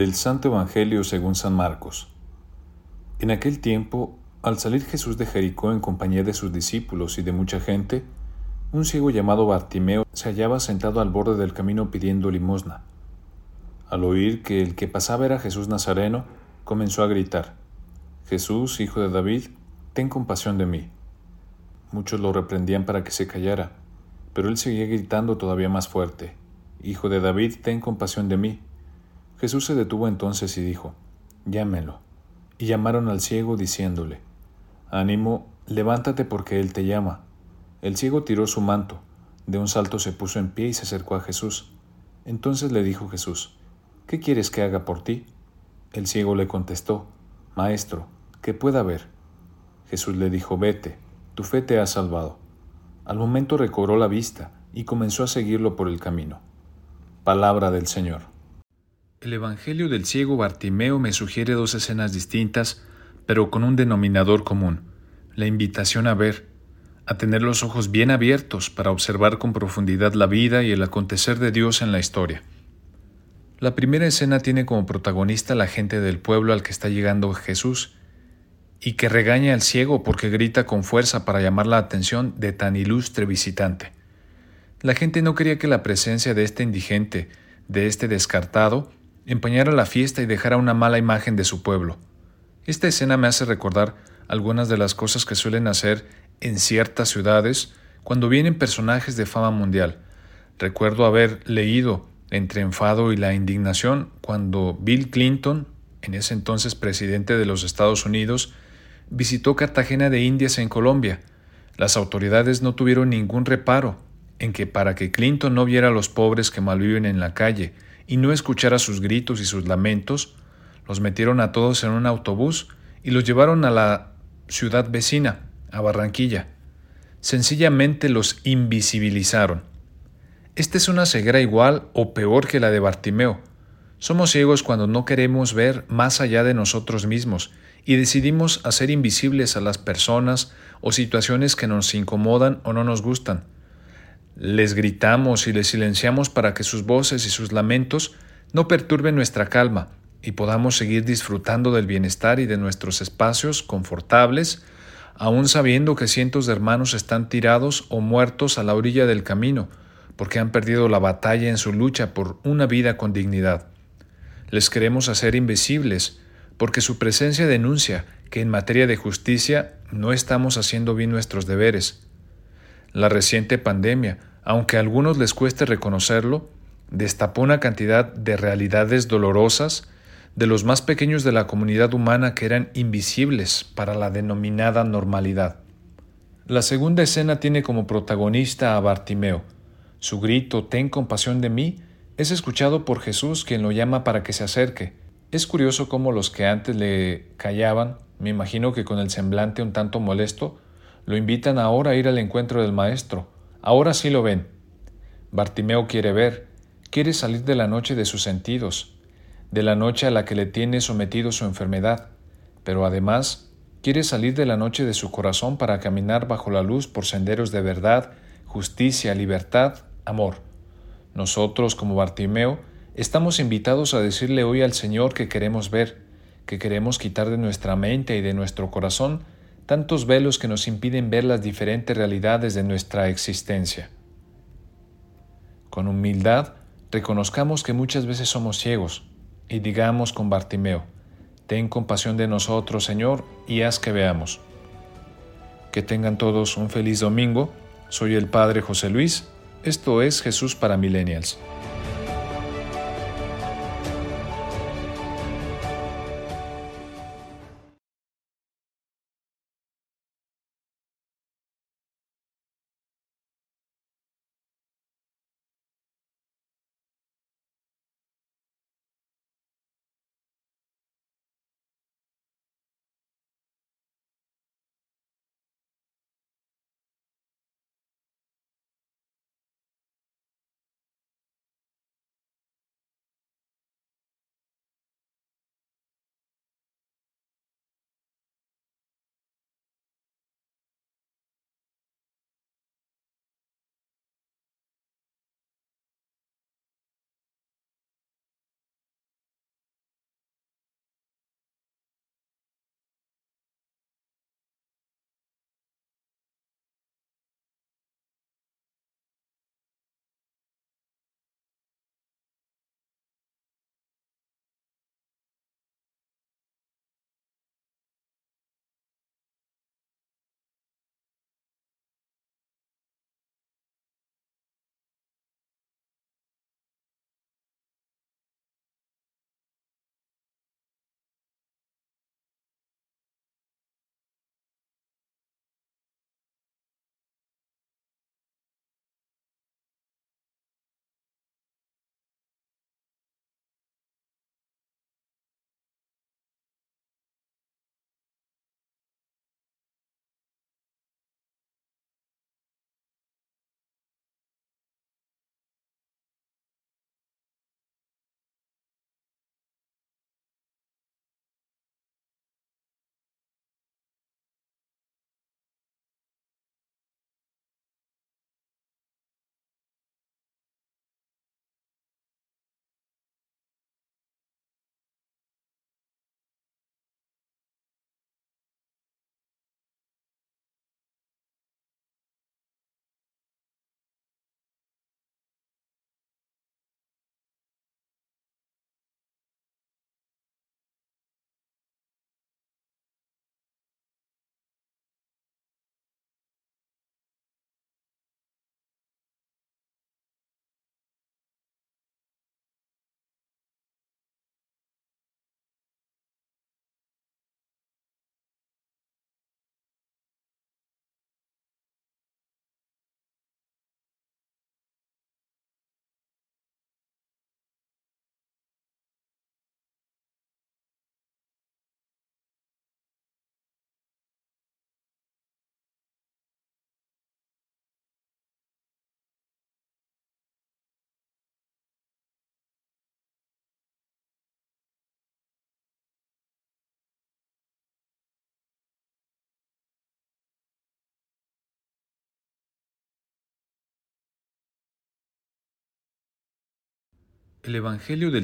Del Santo Evangelio según San Marcos. En aquel tiempo, al salir Jesús de Jericó en compañía de sus discípulos y de mucha gente, un ciego llamado Bartimeo se hallaba sentado al borde del camino pidiendo limosna. Al oír que el que pasaba era Jesús Nazareno, comenzó a gritar, Jesús, hijo de David, ten compasión de mí. Muchos lo reprendían para que se callara, pero él seguía gritando todavía más fuerte, Hijo de David, ten compasión de mí. Jesús se detuvo entonces y dijo, Llámelo. Y llamaron al ciego diciéndole, Ánimo, levántate porque él te llama. El ciego tiró su manto, de un salto se puso en pie y se acercó a Jesús. Entonces le dijo Jesús, ¿Qué quieres que haga por ti? El ciego le contestó, Maestro, que pueda ver. Jesús le dijo, Vete, tu fe te ha salvado. Al momento recobró la vista y comenzó a seguirlo por el camino. Palabra del Señor. El Evangelio del ciego Bartimeo me sugiere dos escenas distintas, pero con un denominador común, la invitación a ver, a tener los ojos bien abiertos para observar con profundidad la vida y el acontecer de Dios en la historia. La primera escena tiene como protagonista la gente del pueblo al que está llegando Jesús, y que regaña al ciego porque grita con fuerza para llamar la atención de tan ilustre visitante. La gente no quería que la presencia de este indigente, de este descartado, empañara la fiesta y dejara una mala imagen de su pueblo. Esta escena me hace recordar algunas de las cosas que suelen hacer en ciertas ciudades cuando vienen personajes de fama mundial. Recuerdo haber leído entre enfado y la indignación cuando Bill Clinton, en ese entonces presidente de los Estados Unidos, visitó Cartagena de Indias en Colombia. Las autoridades no tuvieron ningún reparo en que para que Clinton no viera a los pobres que malviven en la calle y no escuchara sus gritos y sus lamentos, los metieron a todos en un autobús y los llevaron a la ciudad vecina, a Barranquilla. Sencillamente los invisibilizaron. Esta es una ceguera igual o peor que la de Bartimeo. Somos ciegos cuando no queremos ver más allá de nosotros mismos y decidimos hacer invisibles a las personas o situaciones que nos incomodan o no nos gustan. Les gritamos y les silenciamos para que sus voces y sus lamentos no perturben nuestra calma y podamos seguir disfrutando del bienestar y de nuestros espacios confortables, aun sabiendo que cientos de hermanos están tirados o muertos a la orilla del camino, porque han perdido la batalla en su lucha por una vida con dignidad. Les queremos hacer invisibles, porque su presencia denuncia que en materia de justicia no estamos haciendo bien nuestros deberes. La reciente pandemia aunque a algunos les cueste reconocerlo, destapó una cantidad de realidades dolorosas de los más pequeños de la comunidad humana que eran invisibles para la denominada normalidad. La segunda escena tiene como protagonista a Bartimeo. Su grito, Ten compasión de mí, es escuchado por Jesús quien lo llama para que se acerque. Es curioso cómo los que antes le callaban, me imagino que con el semblante un tanto molesto, lo invitan ahora a ir al encuentro del Maestro, Ahora sí lo ven. Bartimeo quiere ver, quiere salir de la noche de sus sentidos, de la noche a la que le tiene sometido su enfermedad, pero además quiere salir de la noche de su corazón para caminar bajo la luz por senderos de verdad, justicia, libertad, amor. Nosotros, como Bartimeo, estamos invitados a decirle hoy al Señor que queremos ver, que queremos quitar de nuestra mente y de nuestro corazón tantos velos que nos impiden ver las diferentes realidades de nuestra existencia. Con humildad, reconozcamos que muchas veces somos ciegos y digamos con Bartimeo, Ten compasión de nosotros, Señor, y haz que veamos. Que tengan todos un feliz domingo. Soy el Padre José Luis. Esto es Jesús para Millennials. El Evangelio del